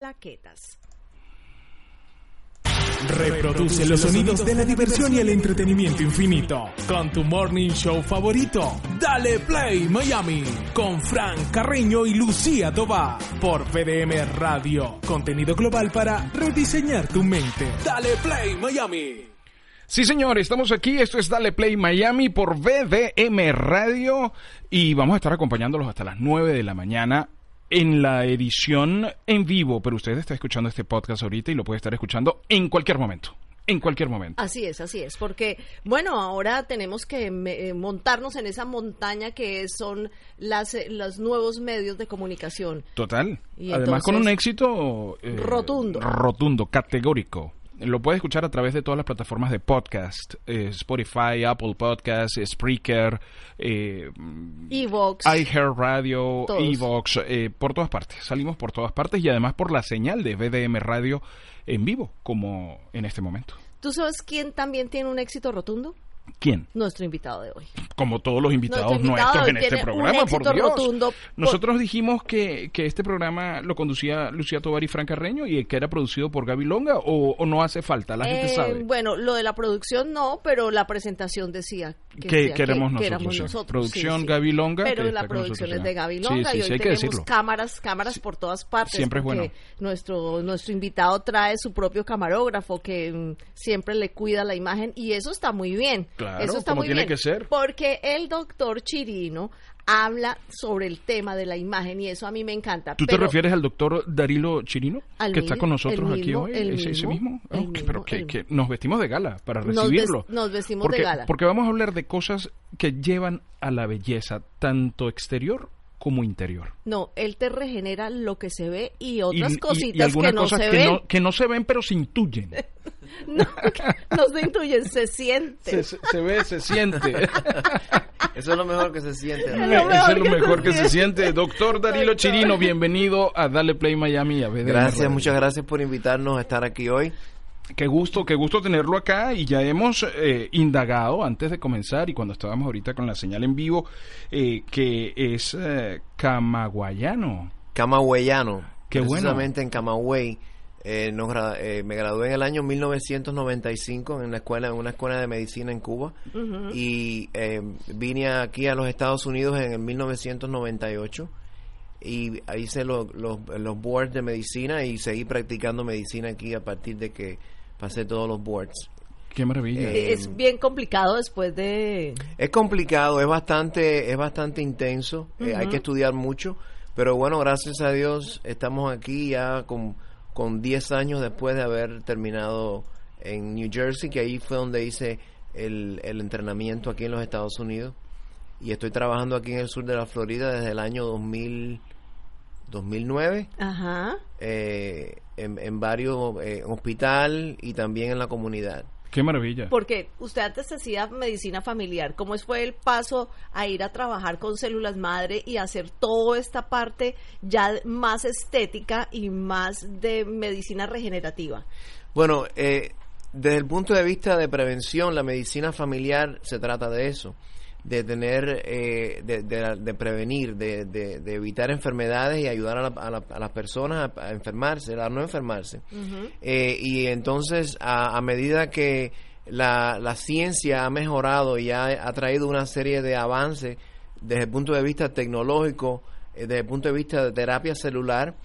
plaquetas. Reproduce los sonidos de la diversión y el entretenimiento infinito con tu morning show favorito. Dale Play Miami con Frank Carreño y Lucía Tobá por VDM Radio. Contenido global para rediseñar tu mente. Dale Play Miami. Sí, señor, estamos aquí. Esto es Dale Play Miami por VDM Radio y vamos a estar acompañándolos hasta las 9 de la mañana en la edición en vivo, pero usted está escuchando este podcast ahorita y lo puede estar escuchando en cualquier momento. En cualquier momento. Así es, así es, porque bueno, ahora tenemos que eh, montarnos en esa montaña que son las, eh, los nuevos medios de comunicación. Total. Además con un éxito eh, rotundo. Rotundo, categórico. Lo puede escuchar a través de todas las plataformas de podcast, eh, Spotify, Apple Podcasts, Spreaker, eh, Evox, iHeartRadio, Evox, eh, por todas partes. Salimos por todas partes y además por la señal de BDM Radio en vivo, como en este momento. ¿Tú sabes quién también tiene un éxito rotundo? ¿Quién? Nuestro invitado de hoy. Como todos los invitados nuestros en este programa, por Dios. Nosotros dijimos que, que, este programa lo conducía Lucía Tovar y Fran Carreño y que era producido por Gaby Longa o, no hace falta, la gente eh, sabe. Bueno, lo de la producción no, pero la presentación decía que, éramos, nosotros, Producción Gaby Longa. Pero la producción es de Gaby Longa y hoy tenemos cámaras, cámaras por todas partes. Siempre es bueno. Nuestro, nuestro invitado trae su propio camarógrafo que mm, siempre le cuida la imagen y eso está muy bien. Claro, eso está muy tiene bien, que ser. Porque el doctor Chirino habla sobre el tema de la imagen y eso a mí me encanta. ¿Tú te refieres al doctor Darilo Chirino que está con nosotros aquí hoy? ¿Ese mismo? pero que, nos vestimos de gala para recibirlo. Nos, vestimos de gala. Porque vamos a hablar de cosas que llevan a la belleza, tanto exterior como interior. No, él te regenera lo que se ve y otras cositas que no se ven. que no se ven, pero se intuyen. no, no se intuyen, se siente. Se, ve, se siente. Eso es lo mejor que se siente. Eso es lo mejor que se siente. Doctor Darilo Chirino, bienvenido a Dale Play Miami. A gracias, muchas gracias por invitarnos a estar aquí hoy. Qué gusto, qué gusto tenerlo acá y ya hemos eh, indagado antes de comenzar y cuando estábamos ahorita con la señal en vivo eh, que es eh, camagüeyano. Camagüeyano. Qué Precisamente en Camagüey. Eh, me gradué en el año 1995 en la escuela en una escuela de medicina en Cuba y vine aquí a los Estados Unidos en el 1998 y hice los, los, los boards de medicina y seguí practicando medicina aquí a partir de que pasé todos los boards. Qué maravilla. Eh, es bien complicado después de... Es complicado, es bastante, es bastante intenso, eh, hay que estudiar mucho, pero bueno, gracias a Dios estamos aquí ya con, con 10 años después de haber terminado en New Jersey, que ahí fue donde hice el, el entrenamiento aquí en los Estados Unidos. Y estoy trabajando aquí en el sur de la Florida desde el año 2000, 2009. Ajá. Eh, en, en, varios eh, hospital y también en la comunidad. Qué maravilla. Porque usted antes hacía medicina familiar. ¿Cómo fue el paso a ir a trabajar con células madre y hacer toda esta parte ya más estética y más de medicina regenerativa? Bueno, eh, desde el punto de vista de prevención, la medicina familiar se trata de eso de tener, eh, de, de, prevenir, de, de, evitar enfermedades y ayudar a, las personas a, enfermarse, a no enfermarse. Eh, y entonces, a, medida que la, la, ciencia ha mejorado y ha, ha, traído una serie de avances desde el punto de vista tecnológico, eh, desde el punto de vista de terapia celular,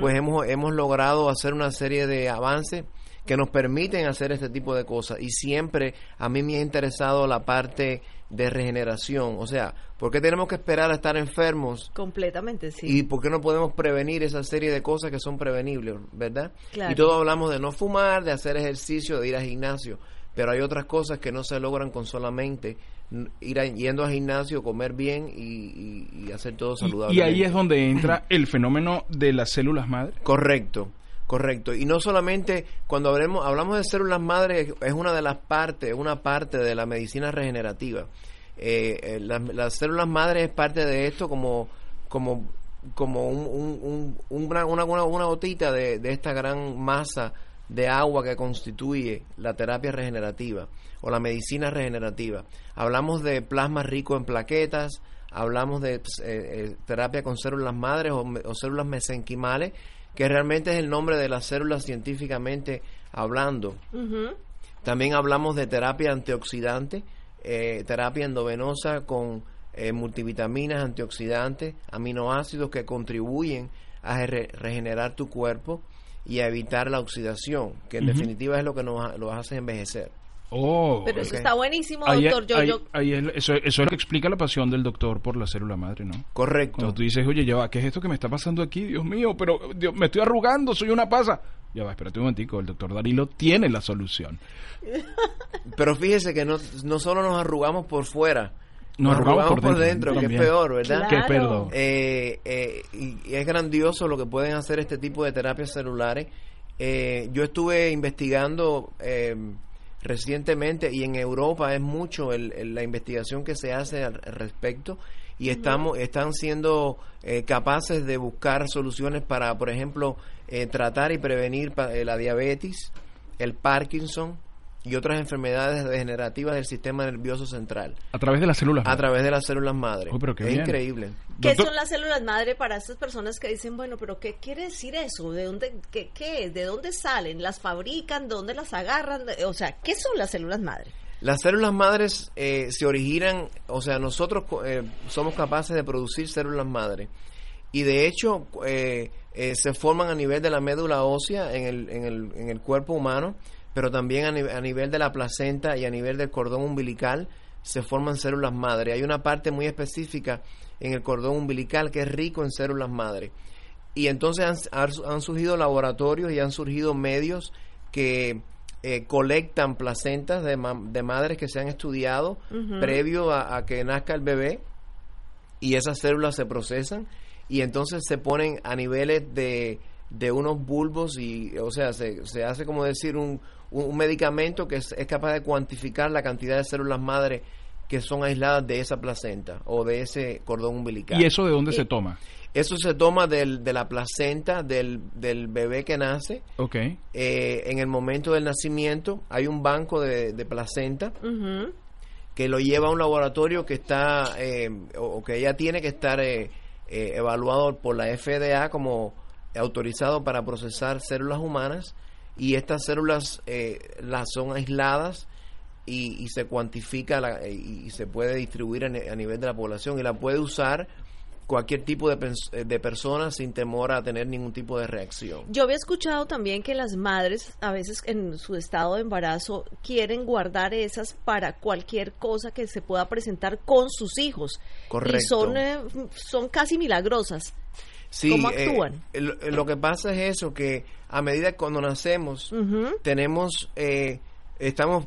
pues hemos, hemos logrado hacer una serie de avances que nos permiten hacer este tipo de cosas. Y siempre a mí me ha interesado la parte de regeneración. O sea, ¿por qué tenemos que esperar a estar enfermos? Completamente, sí. ¿Y por qué no podemos prevenir esa serie de cosas que son prevenibles, verdad? Y todos hablamos de no fumar, de hacer ejercicio, de ir al gimnasio. Pero hay otras cosas que no se logran con solamente ir yendo al gimnasio, comer bien y, hacer todo saludable. Y, ahí es donde entra el fenómeno de las células madre. Correcto. Correcto. Y no solamente cuando hablemos, hablamos de células madres, es una de las partes, una parte de la medicina regenerativa. Eh, eh las células madres es parte de esto como, como, como un, una, una, una, gotita de, de esta gran masa de agua que constituye la terapia regenerativa o la medicina regenerativa. Hablamos de plasma rico en plaquetas, hablamos de pues, eh, terapia con células madres o células mesenquimales que realmente es el nombre de las células científicamente hablando. También hablamos de terapia antioxidante, eh, terapia endovenosa con eh, multivitaminas, antioxidantes, aminoácidos que contribuyen a regenerar tu cuerpo y a evitar la oxidación, que en definitiva es lo que nos lo hace envejecer. Oh, Pero eso está buenísimo, doctor. yo, eso, es lo que explica la pasión del doctor por la célula madre, ¿no? Correcto. Cuando tú dices, oye, ya va, ¿qué es esto que me está pasando aquí? Dios mío, pero me estoy arrugando, soy una pasa. Ya va, espérate un momentico, el doctor Darilo tiene la solución. Pero fíjese que no, no solo nos arrugamos por fuera, nos, arrugamos, por dentro, que es peor, ¿verdad? Que es eh, eh, y, es grandioso lo que pueden hacer este tipo de terapias celulares. Eh, yo estuve investigando recientemente y en Europa es mucho la investigación que se hace al respecto y estamos están siendo capaces de buscar soluciones para, por ejemplo, tratar y prevenir la diabetes, el Parkinson, y otras enfermedades degenerativas del sistema nervioso central. A través de las células A través de las células madre. es increíble. ¿Qué son las células madre para estas personas que dicen, bueno, pero qué quiere decir eso? ¿De dónde, qué, qué es? ¿De dónde salen? ¿Las fabrican? ¿De dónde las agarran? O sea, ¿qué son las células madre? Las células madres eh, se originan, o sea, nosotros eh, somos capaces de producir células madre y de hecho eh, se forman a nivel de la médula ósea en el, en el, en el cuerpo humano pero también a, nivel de la placenta y a nivel del cordón umbilical se forman células madre. Hay una parte muy específica en el cordón umbilical que es rico en células madre. Y entonces han, surgido laboratorios y han surgido medios que eh, colectan placentas de, madres que se han estudiado previo a, que nazca el bebé y esas células se procesan y entonces se ponen a niveles de, de unos bulbos y, o sea, se, se hace como decir un, un, medicamento que es, capaz de cuantificar la cantidad de células madre que son aisladas de esa placenta o de ese cordón umbilical. ¿Y eso de dónde se toma? Eso se toma del, de la placenta del, del bebé que nace. Ok. Eh, en el momento del nacimiento hay un banco de, placenta que lo lleva a un laboratorio que está eh, o, que ya tiene que estar eh, evaluado por la FDA como autorizado para procesar células humanas y estas células eh, las son aisladas y, se cuantifica la, y, se puede distribuir a, nivel de la población y la puede usar cualquier tipo de, de persona sin temor a tener ningún tipo de reacción. Yo había escuchado también que las madres a veces en su estado de embarazo quieren guardar esas para cualquier cosa que se pueda presentar con sus hijos. Correcto. Y son, eh, son casi milagrosas. ¿Cómo eh, actúan? lo que pasa es eso, que a medida que cuando nacemos tenemos, eh, estamos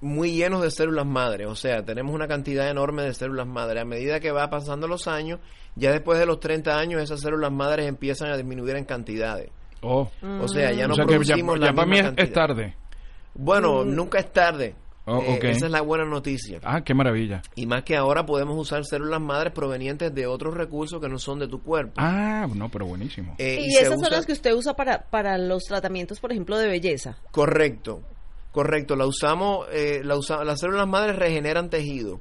muy llenos de células madre, o sea, tenemos una cantidad enorme de células madre. A medida que va pasando los años, ya después de los 30 años, esas células madres empiezan a disminuir en cantidades. Oh. O sea, ya no producimos ya, para mí es tarde. Bueno, mm. nunca es tarde. Oh, eh, esa es la buena noticia. Ah, qué maravilla. Y más que ahora podemos usar células madres provenientes de otros recursos que no son de tu cuerpo. Ah, no, pero buenísimo. Eh, y, esas son las que usted usa para, para los tratamientos, por ejemplo, de belleza. Correcto, correcto. La usamos, eh, la las células madres regeneran tejido.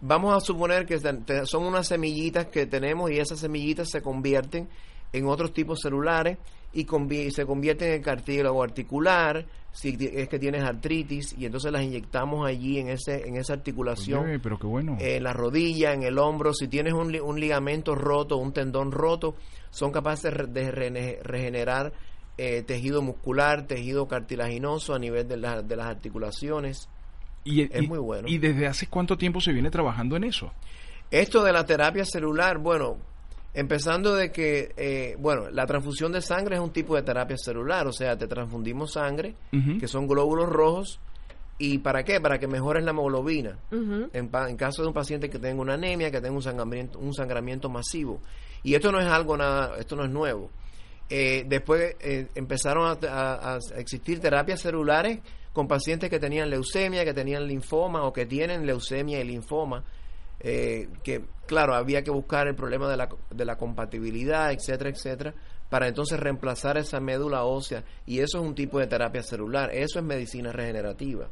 Vamos a suponer que son unas semillitas que tenemos y esas semillitas se convierten en otros tipos celulares y, se convierten en cartílago articular, si es que tienes artritis y entonces las inyectamos allí en ese en esa articulación pero qué bueno. en la rodilla en el hombro. Si tienes un, un ligamento roto un tendón roto son capaces de regenerar eh, tejido muscular tejido cartilaginoso a nivel de, de las articulaciones. Y, es muy bueno. y desde hace cuánto tiempo se viene trabajando en eso esto de la terapia celular bueno Empezando de que, eh, bueno, la transfusión de sangre es un tipo de terapia celular, o sea, te transfundimos sangre, que son glóbulos rojos, ¿y para qué? Para que mejores la hemoglobina. en, caso de un paciente que tenga una anemia, que tenga un sangramiento, un sangramiento masivo. Y esto no es algo nada, esto no es nuevo. Eh, después eh, empezaron a, a, existir terapias celulares con pacientes que tenían leucemia, que tenían linfoma o que tienen leucemia y linfoma eh, que claro, había que buscar el problema de la, de la compatibilidad, etcétera, etcétera, para entonces reemplazar esa médula ósea. Y eso es un tipo de terapia celular, eso es medicina regenerativa.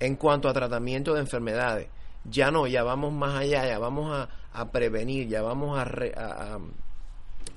En cuanto a tratamiento de enfermedades, ya no, ya vamos más allá, ya vamos a, prevenir, ya vamos a,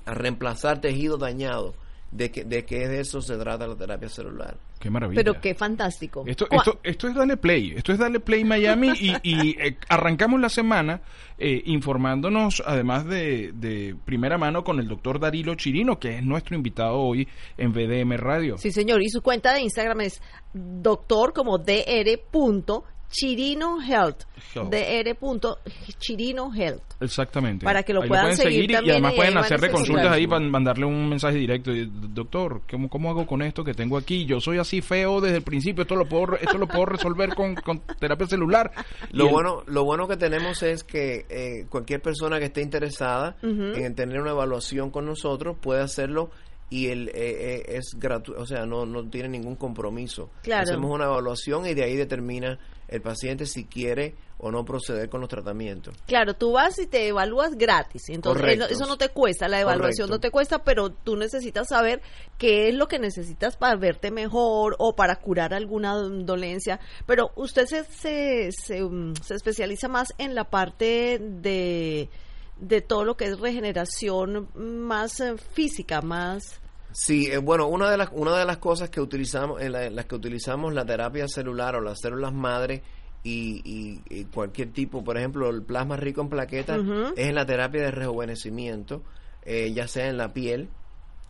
a reemplazar tejido dañado. De que, de que de eso se trata la terapia celular. Qué maravilla. Pero qué fantástico. Esto, esto, esto es Dale Play, esto es Dale Play Miami y, y, eh, arrancamos la semana eh, informándonos además de, de primera mano con el doctor Darilo Chirino, que es nuestro invitado hoy en VDM Radio. Sí, señor. Y su cuenta de Instagram es doctor como dr. punto Chirino Health. Health. Dr. punto Chirino Health. Exactamente. Para que lo Ahí puedan seguir y- además y pueden seguir. consultas ahí para mandarle un mensaje directo. y, Doctor, ¿cómo, ¿cómo hago con esto que tengo aquí? Yo soy así feo desde el principio, esto lo puedo, esto lo puedo resolver con, con terapia celular. Lo el- bueno, lo bueno que tenemos es que eh, cualquier persona que esté interesada en tener una evaluación con nosotros puede hacerlo y el, eh, eh, es gratuito, o sea, no, no tiene ningún compromiso. Claro. Hacemos una evaluación y de ahí determina el paciente si quiere o no proceder con los tratamientos. Claro, tú vas y te evalúas gratis. Entonces, Correcto. eso, no te cuesta, la evaluación Correcto. no te cuesta, pero tú necesitas saber qué es lo que necesitas para verte mejor o para curar alguna dolencia. Pero usted se, se, se, um, se especializa más en la parte de, de todo lo que es regeneración más eh, física, más... Sí, eh, bueno, una de las una de las cosas que utilizamos en, la- en las que utilizamos la terapia celular o las células madre y, y- y cualquier tipo, por ejemplo, el plasma rico en plaquetas es en la terapia de rejuvenecimiento, eh, ya sea en la piel.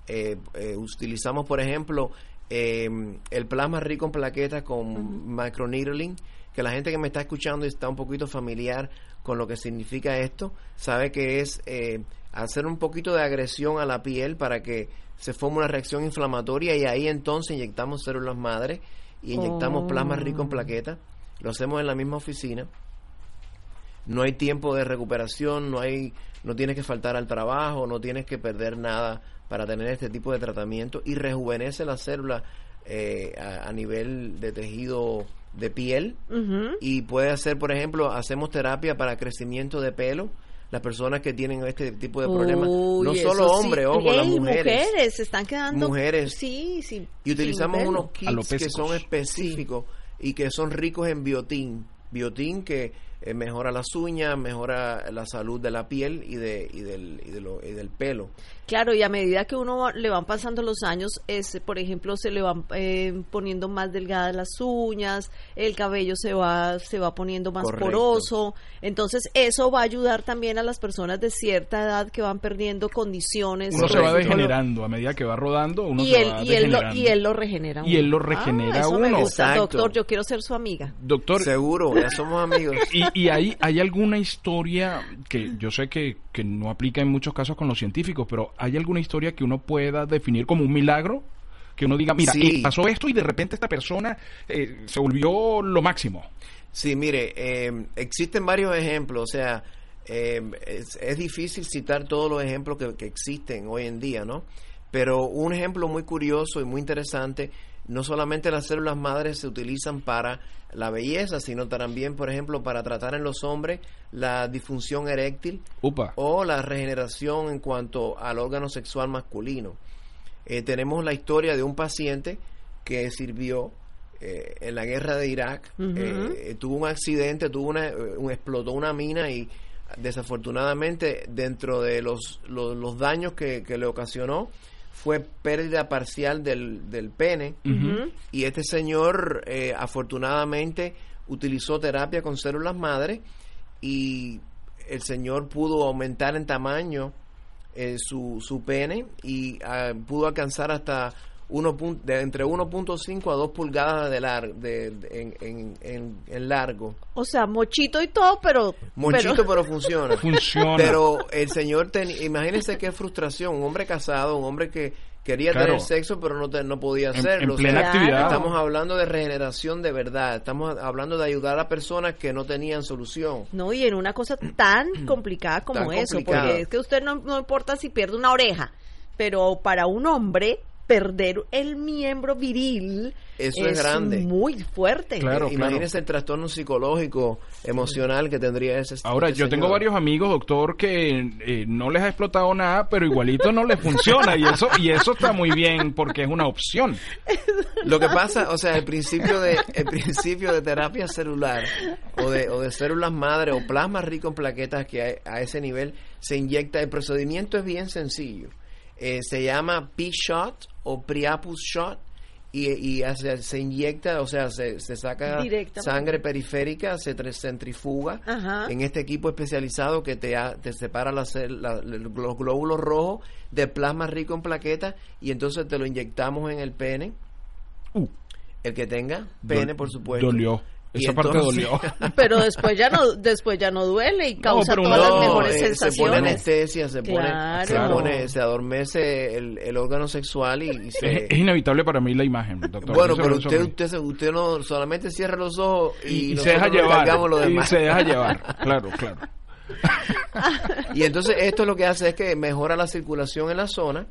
eh, eh, utilizamos, por ejemplo, eh, el plasma rico en plaquetas con microneedling, que la gente que me está escuchando y está un poquito familiar con lo que significa esto, sabe que es eh, hacer un poquito de agresión a la piel para que se forme una reacción inflamatoria y ahí entonces inyectamos células madre y inyectamos Oh. plasma rico en plaquetas. Lo hacemos en la misma oficina. No hay tiempo de recuperación, no hay, no tienes que faltar al trabajo, no tienes que perder nada para tener este tipo de tratamiento y rejuvenece la célula eh, a, a nivel de tejido de piel y puede hacer, por ejemplo, hacemos terapia para crecimiento de pelo. Las personas que tienen este tipo de problemas, no solo eso sí. hombres, ojo, las Ey, mujeres. se están quedando... Mujeres. Sí, sí. Y utilizamos unos kits que son específicos y que son ricos en biotín. Biotín que eh, mejora las uñas, mejora la salud de la piel y, de, y, del, y, de lo- y del pelo. Claro, y a medida que uno va- le van pasando los años, es, por ejemplo, se le van eh, poniendo más delgadas las uñas, el cabello se va se va poniendo más Correcto. poroso, entonces eso va a ayudar también a las personas de cierta edad que van perdiendo condiciones. Uno se va degenerando a medida que va rodando, uno y se él, va y, él lo, degenerando. y él lo regenera. Y él uno. lo regenera Ah, eso me uno. gusta, doctor, yo quiero ser su amiga. Doctor, Seguro, ya somos amigos. ¿Y, y hay, hay alguna historia que yo sé que, que no aplica en muchos casos con los científicos, pero hay alguna historia que uno pueda definir como un milagro? Que uno diga, mira, Sí. eh, pasó esto y de repente esta persona eh, se volvió lo máximo. Sí, mire, eh, existen varios ejemplos, o sea, eh, es, es difícil citar todos los ejemplos que, que existen hoy en día, ¿no? Pero un ejemplo muy curioso y muy interesante, no solamente las células madres se utilizan para la belleza, sino también, por ejemplo, para tratar en los hombres la disfunción eréctil Upa. o la regeneración en cuanto al órgano sexual masculino. Eh, tenemos la historia de un paciente que sirvió eh, en la guerra de Irak, eh, tuvo un accidente, tuvo una, un, explotó una mina y desafortunadamente dentro de los, los, los daños que, que le ocasionó fue pérdida parcial del, del pene. Y este señor eh, afortunadamente utilizó terapia con células madre y el señor pudo aumentar en tamaño eh, su, su pene y ah, pudo alcanzar hasta uno pun- de entre 1.5 a 2 pulgadas de, lar- de, de- en, en, en- en largo. O sea, mochito y todo, pero... Monchito, pero- pero, funciona. Funciona. Pero el señor, ten, imagínense qué frustración, un hombre casado, un hombre que quería Claro. tener sexo pero no, te- no podía hacerlo. en O plena sea, actividad. Estamos hablando de regeneración de verdad, estamos hablando de ayudar a personas que no tenían solución. No, y en una cosa tan complicada como Tan eso, complicada. porque es que usted no, no importa si pierde una oreja, pero para un hombre perder el miembro viril Eso es grande. muy fuerte. Claro, Eh, Imagínese el trastorno psicológico, emocional que tendría ese Ahora, yo tengo varios amigos, doctor, que eh, no les ha explotado nada, pero igualito no les funciona. Y eso, y eso está muy bien porque es una opción. Lo que pasa, o sea, el principio de el principio de terapia celular o de, o de células madre o plasma rico en plaquetas que hay- a ese nivel se inyecta. El procedimiento es bien sencillo. Eh, se llama P-Shot o Priapus Shot y, y hace- se inyecta, o sea, se, se saca sangre periférica, se centrifuga Ajá. en este equipo especializado que te, ha- te separa la la- los glóbulos rojos del plasma rico en plaquetas y entonces te lo inyectamos en el pene Uh, el que tenga pene, por supuesto. Dolió. Y Esa parte dolió. Pero después ya no, después ya no duele y causa todas las No, mejores eh, se pone sensaciones. anestesia, se pone, se pone, se adormece el, el órgano sexual y, y se... Es, es inevitable para mí la imagen, doctor. bueno, pero usted, usted, se- usted no solamente cierra los ojos y, y, y se deja llevar. lo Y demás. se deja llevar. Claro, claro. Y entonces esto lo que hace es que mejora la circulación en la zona,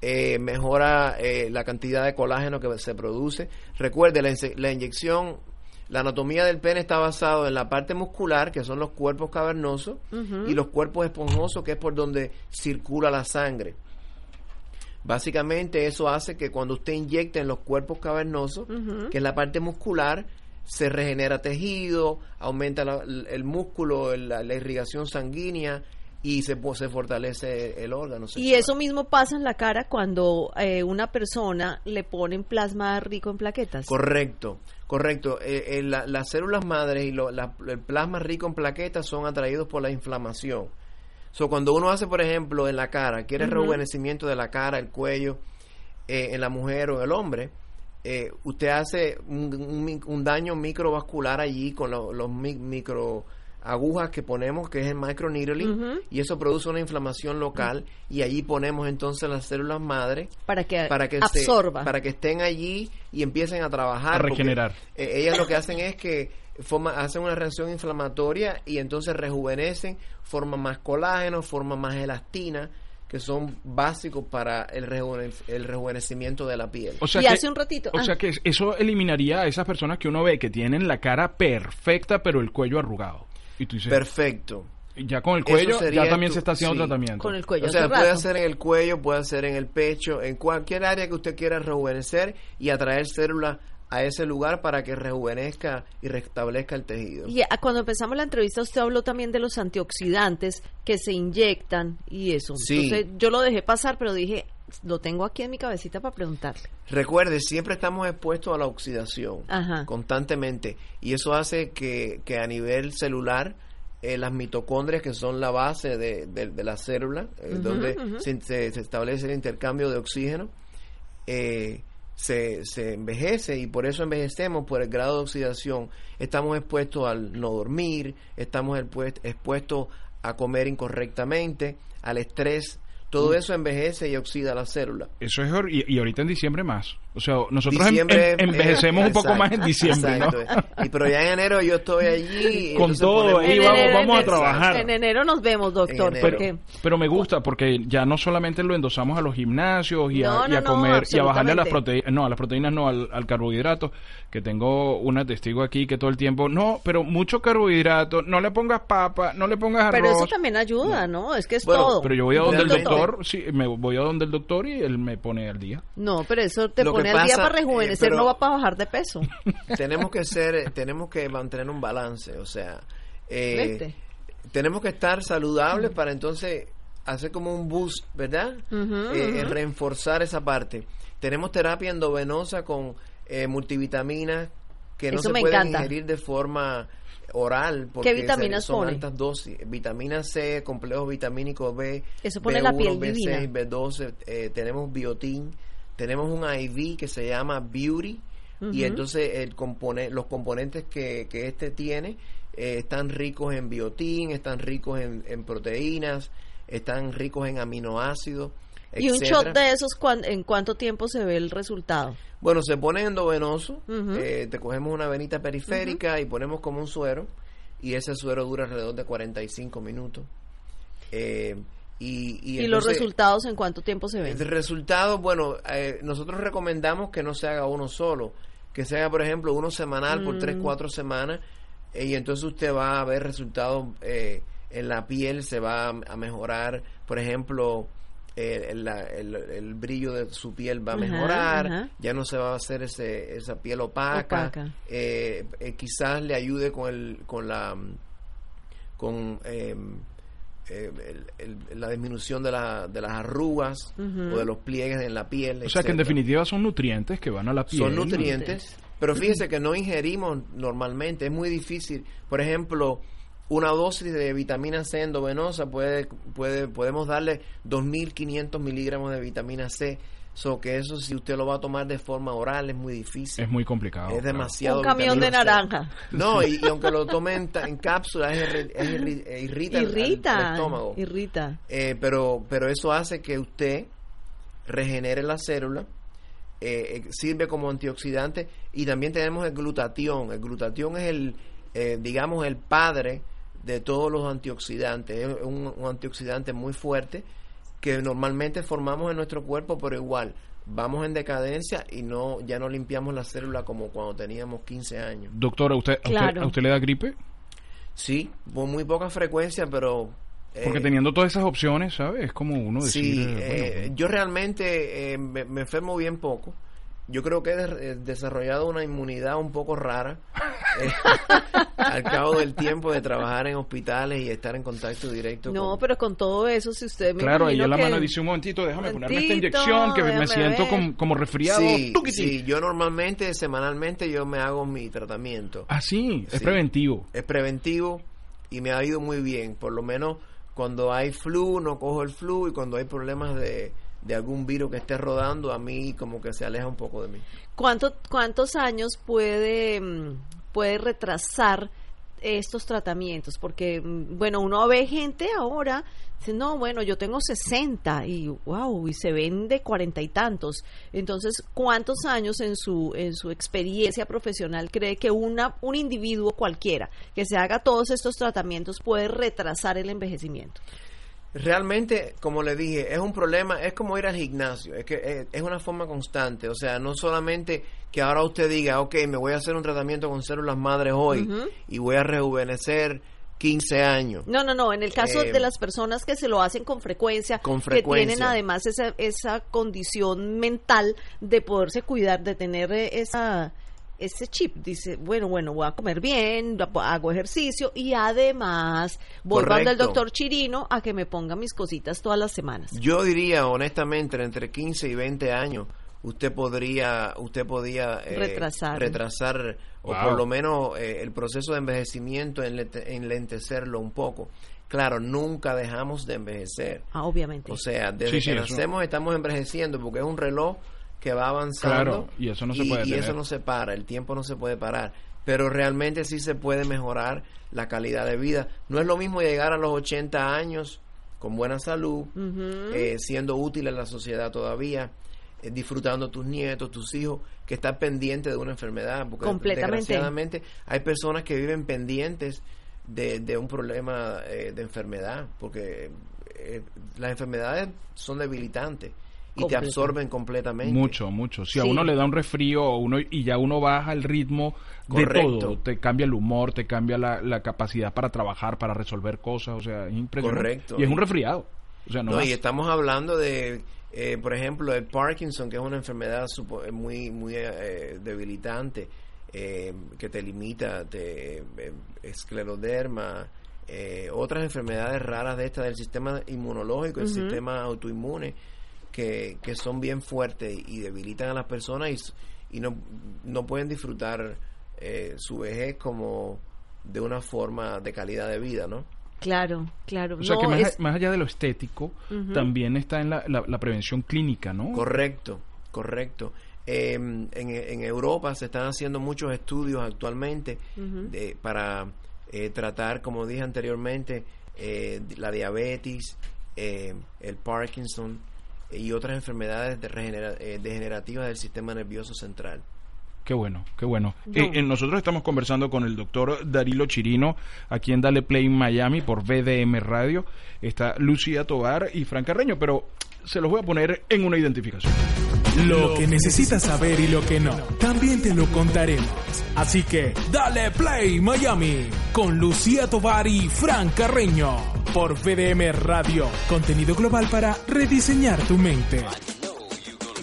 eh, mejora eh, la cantidad de colágeno que se produce. Recuerde, la inyección, la anatomía del pene está basado en la parte muscular, que son los cuerpos cavernosos, y los cuerpos esponjosos, que es por donde circula la sangre. Básicamente eso hace que cuando usted inyecta en los cuerpos cavernosos, que es la parte muscular, se regenera tejido, aumenta la- el músculo, la, la irrigación sanguínea y se, se fortalece el órgano. Y eso mismo pasa en la cara cuando eh, una persona le ponen plasma rico en plaquetas. Correcto, correcto. Eh, eh, la- las células madres y lo- la- el plasma rico en plaquetas son atraídos por la inflamación. So, cuando uno hace, por ejemplo, en la cara, quiere rejuvenecimiento de la cara, el cuello, eh, en la mujer o en el hombre, eh, usted hace un, un daño microvascular allí con lo- los mi- micro agujas que ponemos, que es el microneedling, y eso produce una inflamación local, y allí ponemos entonces las células madre para que, para que se- absorba. para que estén allí y empiecen a trabajar A porque, regenerar. eh, ellas lo que hacen es que forma, hacen una reacción inflamatoria y entonces rejuvenecen forman más colágeno forman más elastina que son básicos para el, rejuvene- el rejuvenecimiento de la piel O sea Y que, hace un ratito, O ah. sea que eso eliminaría a esas personas que uno ve que tienen la cara perfecta, pero el cuello arrugado. Y tú dices, perfecto ya con el cuello, ya también tu- se está haciendo sí. tratamiento. Con el cuello. o sea, puede hacer en el cuello, puede hacer en el pecho, en cualquier área que usted quiera rejuvenecer y atraer células a ese lugar para que rejuvenezca y restablezca el tejido. Y cuando empezamos la entrevista usted habló también de los antioxidantes que se inyectan y eso. Sí. Entonces yo lo dejé pasar, pero dije, lo tengo aquí en mi cabecita para preguntarle. Recuerde, siempre estamos expuestos a la oxidación Ajá. constantemente y eso hace que, que a nivel celular eh, las mitocondrias, que son la base de, de- de la célula, eh, donde se, se- se establece el intercambio de oxígeno, eh, se, se envejece y por eso envejecemos por el grado de oxidación. Estamos expuestos al no dormir, estamos expuest- expuestos a comer incorrectamente, al estrés. Todo eso envejece y oxida la célula. Eso es, y, y ahorita en diciembre más. O sea, nosotros Diciembre, em- envejecemos eh, un poco exacto, más en diciembre, ¿no? Y pero ya en enero yo estoy allí. Con todo ahí En vamos, enero- vamos a en- trabajar. En enero nos vemos, doctor. En porque Pero me gusta porque ya no solamente lo endosamos a los gimnasios y a, No, y a no, no, comer y a bajarle a las proteínas, no, a las proteínas no, al, al carbohidrato, que tengo una testigo aquí que todo el tiempo, no, pero mucho carbohidrato, no le pongas papa, no le pongas arroz. Pero eso también ayuda, ¿no? Es que es Bueno, todo. Pero yo voy a donde el doctor, sí, me voy a donde el doctor y él me pone al día. No, pero eso te Lo que pasa, para rejuvenecer, eh, no va para bajar de peso. tenemos que ser, tenemos que mantener un balance, o sea, eh, tenemos que estar saludables para entonces hacer como un boost, ¿verdad? Ujú, Eh, eh, reforzar esa parte. Tenemos terapia endovenosa con eh, multivitaminas que no Eso se pueden encanta. ingerir de forma oral porque ¿Qué vitaminas son pone? altas dosis. Vitamina C, complejo vitamínico B, Eso pone B1, la piel B6, divina. B12, eh, tenemos biotín, tenemos un IV que se llama Beauty y entonces el los componentes que, que este tiene eh, están ricos en biotín, están ricos en, en proteínas, están ricos en aminoácidos. y un shot de esos, ¿cuán- ¿en cuánto tiempo se ve el resultado? Bueno, se pone endovenoso, eh, te cogemos una venita periférica y ponemos como un suero y ese suero dura alrededor de 45 minutos. Eh, Y, y, los resultados en cuánto tiempo se ven? El resultado, bueno, eh, nosotros recomendamos que no se haga uno solo, que se haga, por ejemplo, uno semanal por tres, mm. cuatro semanas, eh, y entonces usted va a ver resultados eh, en la piel, se va a, mejorar, por ejemplo, el, el, brillo de su piel va a mejorar, ya no se va a hacer ese, esa piel opaca, quizás le ayude con, el, con la... con em, eh, la disminución de, la, de las arrugas o de los pliegues en la piel. O sea que en definitiva son nutrientes que van a la piel. Son nutrientes, pero fíjese que no ingerimos normalmente, es muy difícil. Por ejemplo, una dosis de vitamina C endovenosa puede, puede podemos darle 2.500 miligramos de vitamina C So que eso si usted lo va a tomar de forma oral es muy difícil. Es muy complicado. Es demasiado. Un camión de naranja. No, y, aunque lo tomen en, cápsulas irrita, irrita el, estómago. Irrita. Eh, pero, pero eso hace que usted regenere la célula. Eh, eh, sirve como antioxidante y también tenemos el glutatión. El glutatión es el, digamos, el padre de todos los antioxidantes. Es un antioxidante muy fuerte que normalmente formamos en nuestro cuerpo, pero igual vamos en decadencia y no ya no limpiamos la célula como cuando teníamos 15 años. Doctora, ¿usted, ¿a, usted, le da gripe? Sí, con muy poca frecuencia, pero... Porque eh, teniendo todas esas opciones, ¿sabes? Es como uno decir... Sí, eh, pues yo realmente eh, me enfermo bien poco yo creo que he desarrollado una inmunidad un poco rara eh, al cabo del tiempo de trabajar en hospitales y estar en contacto directo. No, pero con todo eso, si usted me Claro, ella la mano dice un momentito, déjame ponerme esta inyección que me siento como, resfriado. Sí, sí, yo normalmente, semanalmente, yo me hago mi tratamiento. Ah, sí, es preventivo. Es preventivo y me ha ido muy bien. Por lo menos cuando hay flu, no cojo el flu y cuando hay problemas de de algún virus que esté rodando, a mí como que se aleja un poco de mí. ¿Cuánto, ¿Cuántos años puede, mm, puede retrasar estos tratamientos? Porque, mm, bueno, uno ve gente ahora, dice, no, bueno, yo tengo 60 y wow, y se ven de cuarenta y tantos. Entonces, ¿cuántos años en su, en su experiencia profesional cree que una, un individuo cualquiera que se haga todos estos tratamientos puede retrasar el envejecimiento? Realmente, como le dije, es un problema, es como ir al gimnasio, es que eh, es, una forma constante, o sea, no solamente que ahora usted diga, ok, me voy a hacer un tratamiento con células madres hoy y voy a rejuvenecer 15 años. No, no, no, en el caso de eh, las personas que se lo hacen con frecuencia, con frecuencia. que tienen además esa, esa condición mental de poderse cuidar, de tener esa ese chip. Dice, bueno, bueno, voy a comer bien, hago ejercicio y además voy al doctor Chirino a que me ponga mis cositas todas las semanas. Yo diría, honestamente, entre 15 y 20 años, usted podría, usted podía eh, retrasar, retrasar o por lo menos eh, el proceso de envejecimiento, enlentecerlo un poco. Claro, nunca dejamos de envejecer. Ah, obviamente. O sea, desde que nacemos estamos envejeciendo porque es un reloj que va avanzando. y eso no se puede Y eso no se para, el tiempo no se puede parar. Pero realmente sí se puede mejorar la calidad de vida. No es lo mismo llegar a los 80 años con buena salud, eh, siendo útil en la sociedad todavía, eh, disfrutando tus nietos, tus hijos, que estar pendiente de una enfermedad. Porque Completamente. desgraciadamente hay personas que viven pendientes de, de un problema eh, de enfermedad, porque las enfermedades son debilitantes y te absorben completamente. Mucho, mucho. Si a uno le da un resfrío uno, y ya uno baja el ritmo de todo, te cambia el humor, te cambia la, capacidad para trabajar, para resolver cosas, o sea, es impresionante. Correcto. Y es un resfriado. O sea, no, y estamos hablando de, eh, por ejemplo, el Parkinson, que es una enfermedad muy, muy eh, debilitante, eh, que te limita, te, escleroderma, otras enfermedades raras de estas del sistema inmunológico, el sistema autoinmune que, que son bien fuertes y debilitan a las personas y, y no, no pueden disfrutar eh, su vejez como de una forma de calidad de vida, ¿no? Claro, claro. O sea que más, allá de lo estético, también está en la, la, prevención clínica, ¿no? Correcto, correcto. Em, en, en, Europa se están haciendo muchos estudios actualmente de, para eh, tratar, como dije anteriormente, eh, la diabetes, el Parkinson, y otras enfermedades de eh, degenerativas del sistema nervioso central. Qué bueno, qué bueno. No. Eh, eh, nosotros estamos conversando con el doctor Darilo Chirino, aquí en Dale Play Miami por VDM Radio. Está Lucía Tobar y Fran Carreño, pero se los voy a poner en una identificación. Lo que necesitas saber y lo que no, también te lo contaremos. Así que dale play Miami con Lucía Tovar y Fran Carreño por VDM Radio, contenido global para rediseñar tu mente.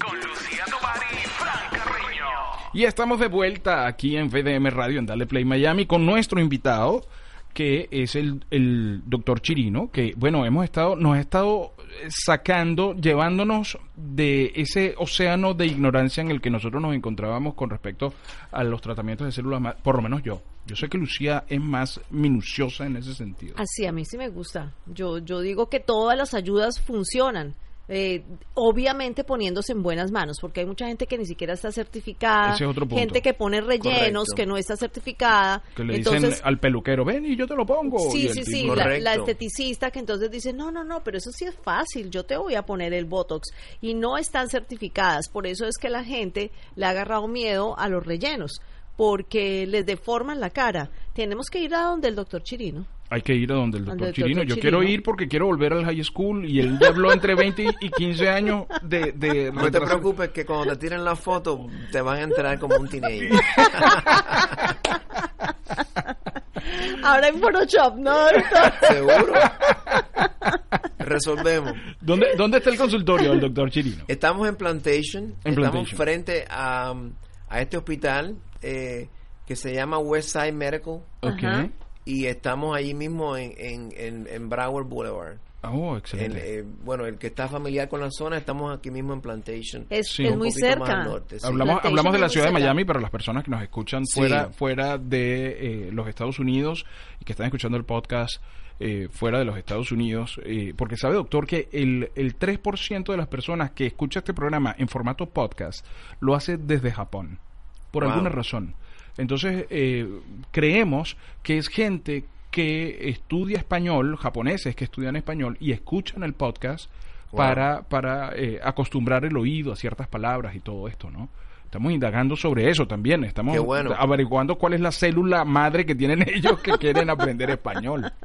Con Lucía Tovar y Fran Carreño. Y estamos de vuelta aquí en VDM Radio, en Dale Play Miami, con nuestro invitado, que es el, el doctor Chirino, que, bueno, hemos estado, nos ha estado sacando, llevándonos de ese océano de ignorancia en el que nosotros nos encontrábamos con respecto a los tratamientos de células, por lo menos yo. Yo sé que Lucía es más minuciosa en ese sentido. Así, a mí sí me gusta. Yo, yo digo que todas las ayudas funcionan. Eh, obviamente poniéndose en buenas manos, porque hay mucha gente que ni siquiera está certificada, es gente que pone rellenos, Correcto. que no está certificada. Que le Entonces, dicen al peluquero, ven y yo te lo pongo. Sí, sí, sí, la, la esteticista que entonces dice, no, no, no, pero eso sí es fácil, yo te voy a poner el Botox. Y no están certificadas, por eso es que la gente le ha agarrado miedo a los rellenos, porque les deforman la cara. Tenemos que ir a donde el doctor Chirino. Hay que ir a donde el doctor Chirino. Yo quiero ir porque quiero volver al high school y él habló entre 20 y 15 años de, de No te preocupes que cuando te tiren la foto te van a entrar como un teenager. Ahora en Photoshop, ¿no? ¿Seguro? Resolvemos. ¿Dónde, ¿Dónde está el consultorio del doctor Chirino? Estamos en Plantation. En estamos Plantation. frente a, a este hospital eh, que se llama Westside Medical. Ok. Y estamos allí mismo en, en, en, en Broward Boulevard. Oh, El, excelente. eh, bueno, el que está familiar con la zona, estamos aquí mismo en Plantation. Es, Sí, es un muy cerca. al norte, sí. hablamos Plantation hablamos de la ciudad de. Miami, pero las personas que nos escuchan Sí. fuera fuera de eh, los Estados Unidos y que están escuchando el podcast eh, fuera de los Estados Unidos, eh, porque sabe, doctor, que el, el 3% de las personas que escucha este programa en formato podcast lo hace desde Japón, por Wow. alguna razón. Entonces, eh, creemos que es gente que estudia español, japoneses que estudian español y escuchan el podcast Wow. para, para eh, acostumbrar el oído a ciertas palabras y todo esto, ¿no? Estamos indagando sobre eso también, estamos bueno. averiguando cuál es la célula madre que tienen ellos que quieren aprender español.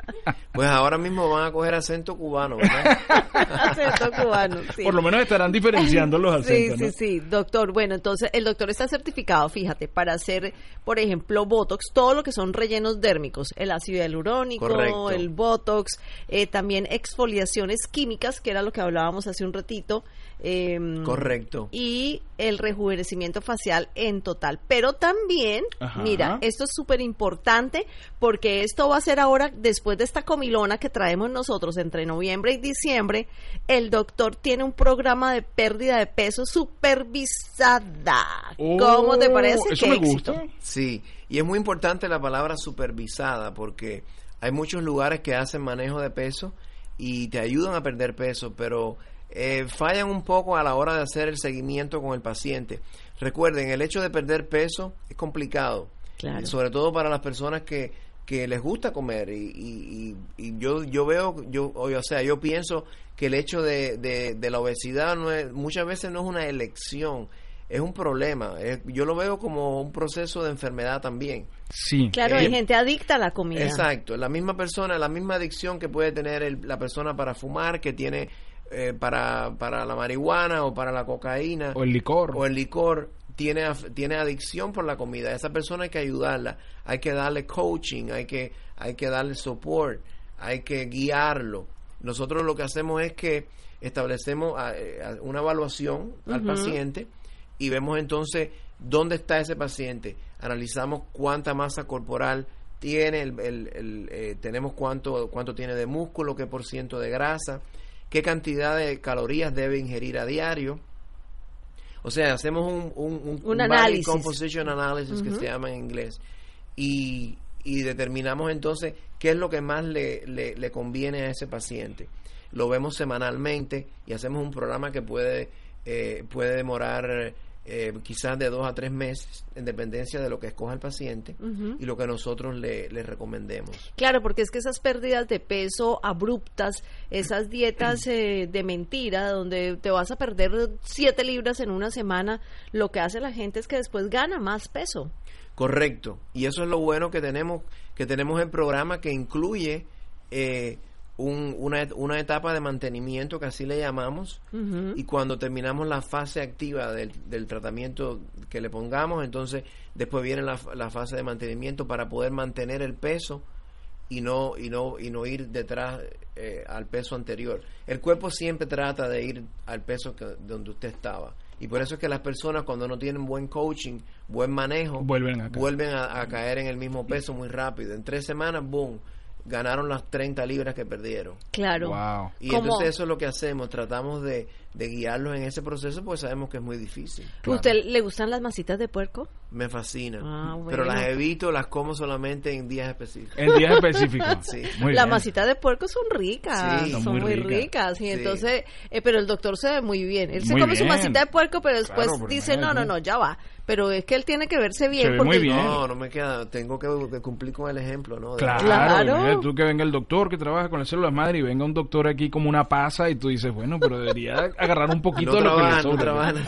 Pues ahora mismo van a coger acento cubano, ¿verdad? Acento cubano, sí. Por lo menos estarán diferenciando los Sí, acentos, sí, ¿no? sí, doctor. Bueno, entonces el doctor está certificado, fíjate, para hacer, por ejemplo, Botox, todo lo que son rellenos dérmicos, el ácido hialurónico, Correcto. el Botox, eh, también exfoliaciones químicas, que era lo que hablábamos hace un ratito. Em, Correcto. Y el rejuvenecimiento facial en total. Pero también, Ajá. mira, esto es súper importante porque esto va a ser ahora, después de esta comilona que traemos nosotros entre noviembre y diciembre, el doctor tiene un programa de pérdida de peso supervisada. ¿Cómo te Oh, parece? Eso Qué me éxito. gusta. Sí, y es muy importante la palabra supervisada porque hay muchos lugares que hacen manejo de peso y te ayudan a perder peso, pero eh, fallan un poco a la hora de hacer el seguimiento con el paciente. Recuerden, el hecho de perder peso es complicado, Claro. sobre todo para las personas que, que les gusta comer y, y- y- yo yo veo yo o sea yo pienso que el hecho de, de- de la obesidad no es, muchas veces no es una elección es un problema yo lo veo como un proceso de enfermedad también Sí. Claro, Eh, hay gente adicta a la comida. exacto la misma persona la misma adicción que puede tener el- la persona para fumar que tiene eh, para para la marihuana o para la cocaína O el licor. o el licor tiene, tiene adicción por la comida. Esa persona hay que ayudarla, hay que darle coaching, hay que, hay que darle support, hay que guiarlo. Nosotros lo que hacemos es que establecemos ah, eh, ah, una evaluación al paciente y vemos entonces dónde está ese paciente. Analizamos cuánta masa corporal tiene, el, el- el, eh, tenemos cuánto, cuánto tiene de músculo, qué por ciento de grasa, qué cantidad de calorías debe ingerir a diario. O sea, hacemos un, un, un, Un body análisis. composition analysis que se llama en inglés y, y determinamos entonces qué es lo que más le, le, le conviene a ese paciente. Lo vemos semanalmente y hacemos un programa que puede, eh, puede demorar eh, quizás de dos a tres meses, en dependencia de lo que escoja el paciente y lo que nosotros le, le, recomendemos. Claro, porque es que esas pérdidas de peso abruptas, esas dietas eh, de mentira, donde te vas a perder siete libras en una semana, lo que hace la gente es que después gana más peso. Correcto. Y eso es lo bueno que tenemos, que tenemos el programa que incluye eh, una, una, etapa de mantenimiento que así le llamamos y cuando terminamos la fase activa del, del, tratamiento que le pongamos, entonces después viene la, la, fase de mantenimiento para poder mantener el peso y no y no y no ir detrás eh, al peso anterior. El cuerpo siempre trata de ir al peso que, donde usted estaba. Y por eso es que las personas cuando no tienen buen coaching, buen manejo, vuelven a, vuelven a, a caer en el mismo peso muy rápido. En tres semanas, boom, ganaron las 30 libras que perdieron. Claro. Y entonces eso es lo que hacemos, tratamos de, de guiarlos en ese proceso porque sabemos que es muy difícil. ¿Usted le gustan las masitas de puerco? Me fascina. Ah, pero las evito, las como solamente en días específicos. En días específicos. sí. las masitas de puerco son ricas, son, muy, ricas. y entonces, eh, pero el doctor se ve muy bien. Él se come su masita de puerco, pero después dice, no, no, no, ya va pero es que él tiene que verse bien. porque muy bien. No, no me queda, tengo que, cumplir con el ejemplo, ¿no? claro, claro. tú que venga el doctor que trabaja con las células madre y venga un doctor aquí como una pasa y tú dices, bueno, pero debería agarrar un poquito de lo que le sobra. No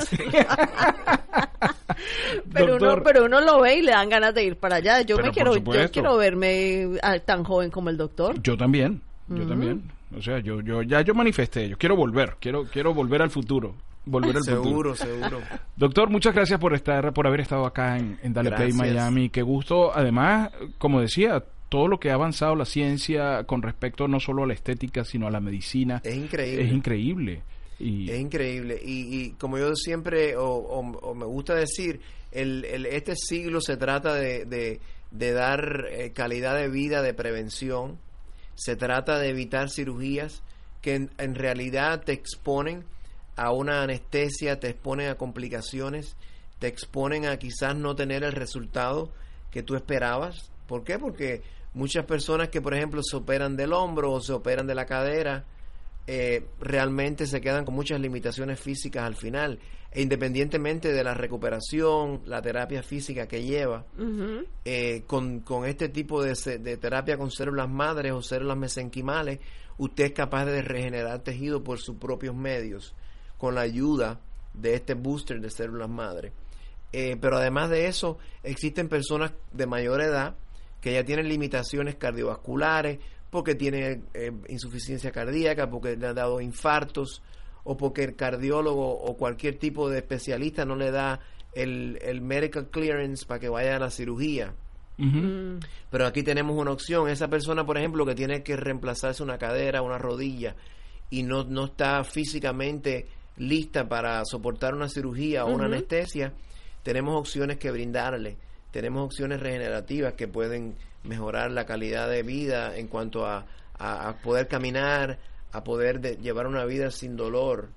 pero uno pero uno lo ve y le dan ganas de ir para allá. Yo me quiero yo quiero verme tan joven como el doctor. Yo también. Yo también. O sea, yo yo ya yo manifesté, yo quiero volver, quiero quiero volver al futuro volver al seguro, Seguro, Doctor, muchas gracias por estar, por haber estado acá en, Dale Play Miami. Qué gusto. Además, como decía, todo lo que ha avanzado la ciencia con respecto no solo a la estética, sino a la medicina. Es increíble. Es increíble. Y... Es increíble. Y, como yo siempre, o, me gusta decir, el, este siglo se trata de, de, dar eh, calidad de vida, de prevención. Se trata de evitar cirugías que en realidad te exponen a una anestesia, te exponen a complicaciones, te exponen a quizás no tener el resultado que tú esperabas. ¿Por qué? Porque muchas personas que, por ejemplo, se operan del hombro o se operan de la cadera, eh, realmente se quedan con muchas limitaciones físicas al final. E independientemente de la recuperación, la terapia física que lleva, eh, con, con, este tipo de, de, terapia con células madres o células mesenquimales, usted es capaz de regenerar tejido por sus propios medios con la ayuda de este booster de células madre. Eh, pero además de eso, existen personas de mayor edad que ya tienen limitaciones cardiovasculares, porque tienen eh, insuficiencia cardíaca, porque le han dado infartos, o porque el cardiólogo o cualquier tipo de especialista no le da el, el medical clearance para que vaya a la cirugía. Mm. Pero aquí tenemos una opción. Esa persona, por ejemplo, que tiene que reemplazarse una cadera, una rodilla, y no, no está físicamente lista para soportar una cirugía o una anestesia, tenemos opciones que brindarle, tenemos opciones regenerativas que pueden mejorar la calidad de vida en cuanto a, a, poder caminar, a poder llevar una vida sin dolor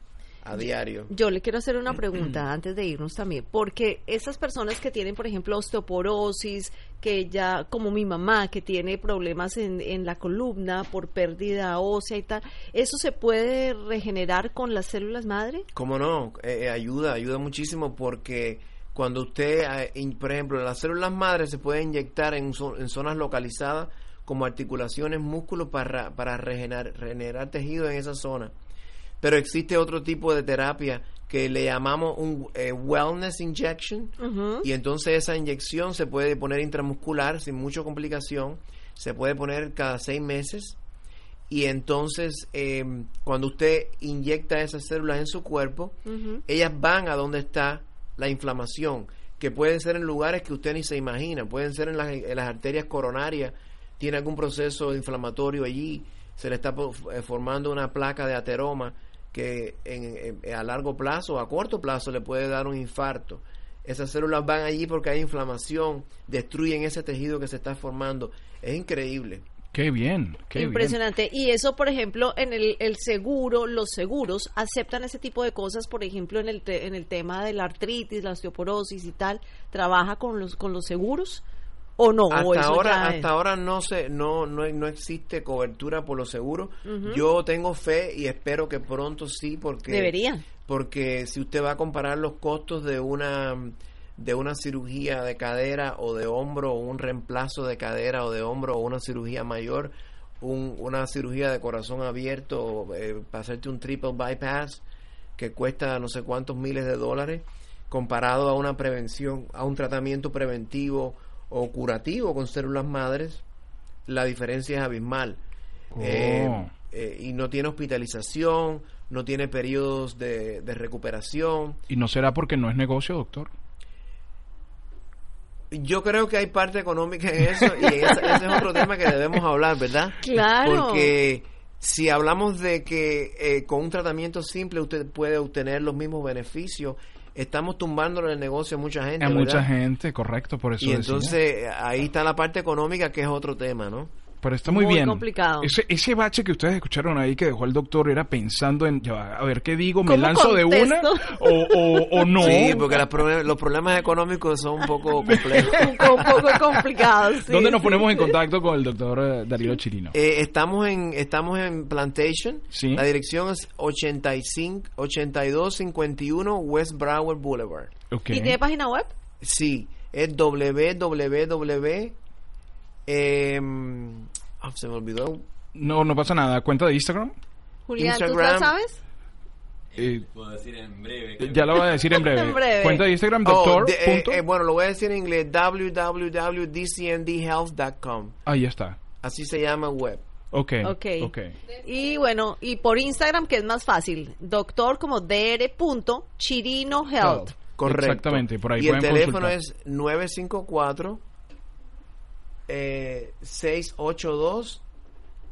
a diario. Yo le quiero hacer una pregunta antes de irnos también, porque esas personas que tienen, por ejemplo, osteoporosis, que ya, como mi mamá, que tiene problemas en, en la columna por pérdida ósea y tal, ¿eso se puede regenerar con las células madre? ¿Cómo no? Eh, eh, ayuda, ayuda muchísimo porque cuando usted, eh, por ejemplo, las células madre se pueden inyectar en, en zonas localizadas como articulaciones, músculos para, para regenerar, regenerar tejido en esa zona. Pero existe otro tipo de terapia que le llamamos un eh, wellness injection. Y entonces esa inyección se puede poner intramuscular sin mucha complicación, se puede poner cada seis meses. Y entonces em, cuando usted inyecta esas células en su cuerpo, ellas van a donde está la inflamación, que pueden ser en lugares que usted ni se imagina, pueden ser en las, arterias coronarias, tiene algún proceso inflamatorio allí, se le está eh, formando una placa de ateroma que en, a largo plazo o a corto plazo le puede dar un infarto. Esas células van allí porque hay inflamación, destruyen ese tejido que se está formando. Es increíble. Qué bien, qué Impresionante. Y eso, por ejemplo, en el, el, seguro, los seguros aceptan ese tipo de cosas, por ejemplo, en el, en el tema de la artritis, la osteoporosis y tal, ¿trabaja con los, con los seguros? o no. o hasta ahora es- hasta ahora no se no, no no existe cobertura por los seguros yo tengo fe y espero que pronto sí porque Debería. porque si usted va a comparar los costos de una de una cirugía de cadera o de hombro o un reemplazo de cadera o de hombro o una cirugía mayor un- una cirugía de corazón abierto eh, para hacerte un triple bypass que cuesta no sé cuántos miles de dólares comparado a una prevención a un tratamiento preventivo o curativo con células madres la diferencia es abismal Oh. Eh, eh, y no tiene hospitalización, no tiene periodos de, de recuperación. ¿Y no será porque no es negocio, doctor? Yo creo que hay parte económica en eso y ese, ese es otro tema que debemos hablar, ¿verdad? Claro. Porque si hablamos de que eh, con un tratamiento simple usted puede obtener los mismos beneficios, estamos tumbándole el negocio a mucha gente. A ¿verdad? mucha gente, correcto, por eso Y decía. entonces ahí está la parte económica que es otro tema, ¿no? Pero está muy, Muy bien. complicado. Ese, ese bache que ustedes escucharon ahí que dejó el doctor era pensando en, ya a ver qué digo, me ¿Cómo lanzo de una o, o, o no. Sí, porque las los problemas económicos son un poco complejos. un, po- un poco complicado. sí, ¿Dónde nos ponemos sí. en contacto con el doctor eh, Darío Chirino? Eh, estamos en estamos en Plantation. Sí. La dirección es 85 8251 West Broward Boulevard. ¿Y tiene página web? Sí, es www ah, se me olvidó. No, no pasa nada. ¿Cuenta de Instagram? Julián, ¿tú Instagram. la sabes? Eh, Puedo decir en breve. que- ya lo voy a decir en breve. En breve. Cuenta de Instagram, Oh, doctor. de- eh, punto. eh, bueno, lo voy a decir en inglés www.dcndhealth.com. Ahí está. Así se llama web. Ok. Ok. Ok. Y bueno, y por Instagram, que es más fácil, doctor como dr. punto Chirino Health. Correcto. Exactamente, por ahí y el pueden teléfono consultar. es 954 eh, 682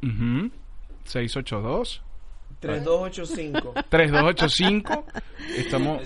Ujú. 682 3285. 3285. Estamos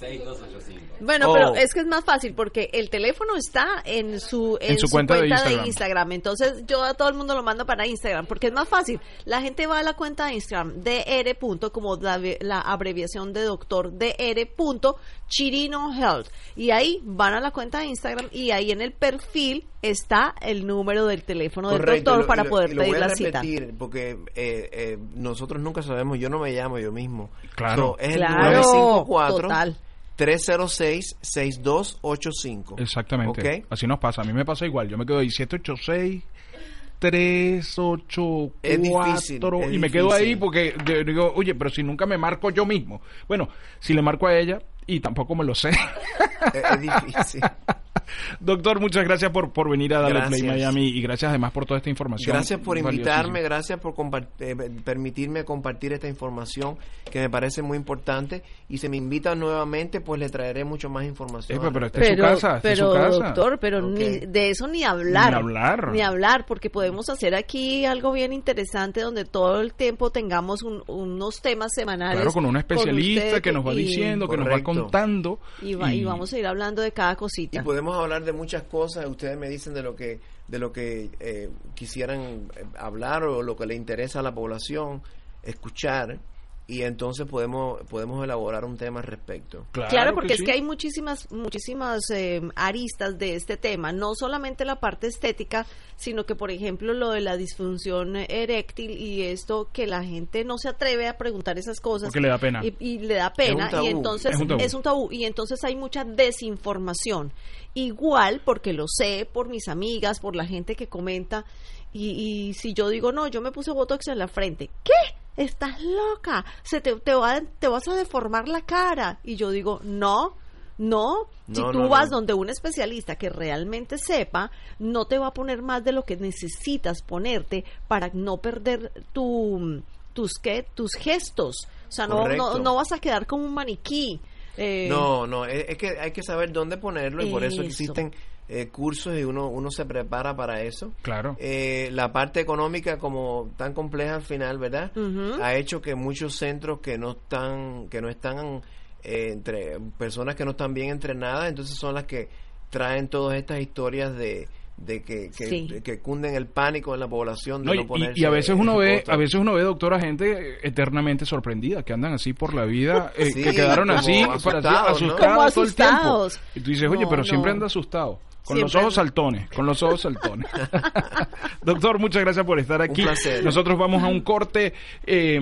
306-6285. Bueno, Oh. pero es que es más fácil porque el teléfono está en su, en su cuenta de Instagram. Instagram. Entonces yo a todo el mundo lo mando para Instagram porque es más fácil. La gente va a la cuenta de Instagram dr. punto, como la, la abreviación de doctor dr. punto Chirino Health. Y ahí van a la cuenta de Instagram y ahí en el perfil está el número del teléfono del doctor lo- para lo- poder lo pedir voy a la cita. porque eh, eh, nosotros nunca sabemos, yo no me llamo yo mismo. Claro. So, es el Claro, 954 total. 306 6285. Exactamente. Así nos pasa. A mí me pasa igual. Yo me quedo ahí 786 384 Es difícil, es y me quedo ahí difícil. porque yo digo, oye, pero si nunca me marco yo mismo. Bueno, si le marco a ella y tampoco me lo sé. es, es difícil. Doctor, muchas gracias por, por venir a Play Gracias. Miami y gracias además por toda esta información. Gracias por invitarme, gracias por compar- eh, permitirme compartir esta información que me parece muy importante y si me invitan nuevamente pues le traeré mucho más información. Al pero este respecto. es su casa, esta es pero, su casa. doctor, pero ni, de eso ni hablar. Ni hablar. Ni hablar, porque podemos hacer aquí algo bien interesante donde todo el tiempo tengamos un- unos temas semanales. Claro, con un especialista usted que nos va y- diciendo, que nos va contando. Y, va- y vamos a ir hablando de cada y cosita. Podemos hablar de muchas cosas ustedes me dicen de lo que de lo que eh, quisieran eh, hablar o lo que le interesa a la población escuchar y entonces podemos podemos elaborar un tema al respecto Claro, porque es sí. que hay muchísimas, muchísimas eh, aristas de este tema, no solamente la parte estética, sino que, por ejemplo, lo de la disfunción eréctil y esto que la gente no se atreve a preguntar esas cosas. Porque le da pena. Y, y le da pena, Es un tabú. y entonces Es un tabú. es un tabú, y entonces hay mucha desinformación. Igual, porque lo sé por mis amigas, por la gente que comenta, y, y si yo digo, no, yo me puse Botox en la frente, ¿qué? Estás loca, se te, te, va- te vas a deformar la cara. Y yo digo, no, no, si tú no, vas no. donde un especialista que realmente sepa, no te va a poner más de lo que necesitas ponerte para no perder tu, tus, ¿qué? tus gestos. O sea, no, no, Correcto. no vas a quedar como un maniquí. Eh, no no es, es que hay que saber dónde ponerlo y por Eso. existen eh, cursos y uno uno se prepara para eso Claro. Eh, la parte económica como tan compleja al final verdad ha hecho que muchos centros que no están que no están eh, entre personas que no están bien entrenadas entonces son las que traen todas estas historias de de que, que, Sí. de que cunden el pánico en la población de No, no, y- y, ponerse y a veces uno ve, a veces uno ve, doctora, gente eternamente sorprendida, que andan así por la vida, eh, Sí, que quedaron así, asustados, para- ¿no? asustados Como todo el tiempo. asustados. Y tú dices, oye, No, pero siempre anda asustado. Con los ojos saltones, con los ojos saltones. Doctor, muchas gracias por estar aquí. placer. Nosotros vamos a un corte eh,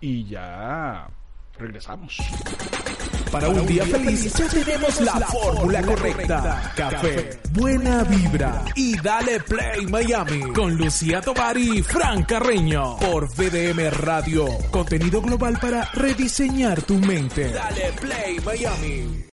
y ya regresamos. Para un día feliz ya tenemos la fórmula correcta. Café, buena vibra y dale play Miami con Lucía Tovar y Fran Carreño por VDM Radio. Contenido global para rediseñar tu mente. Dale play Miami.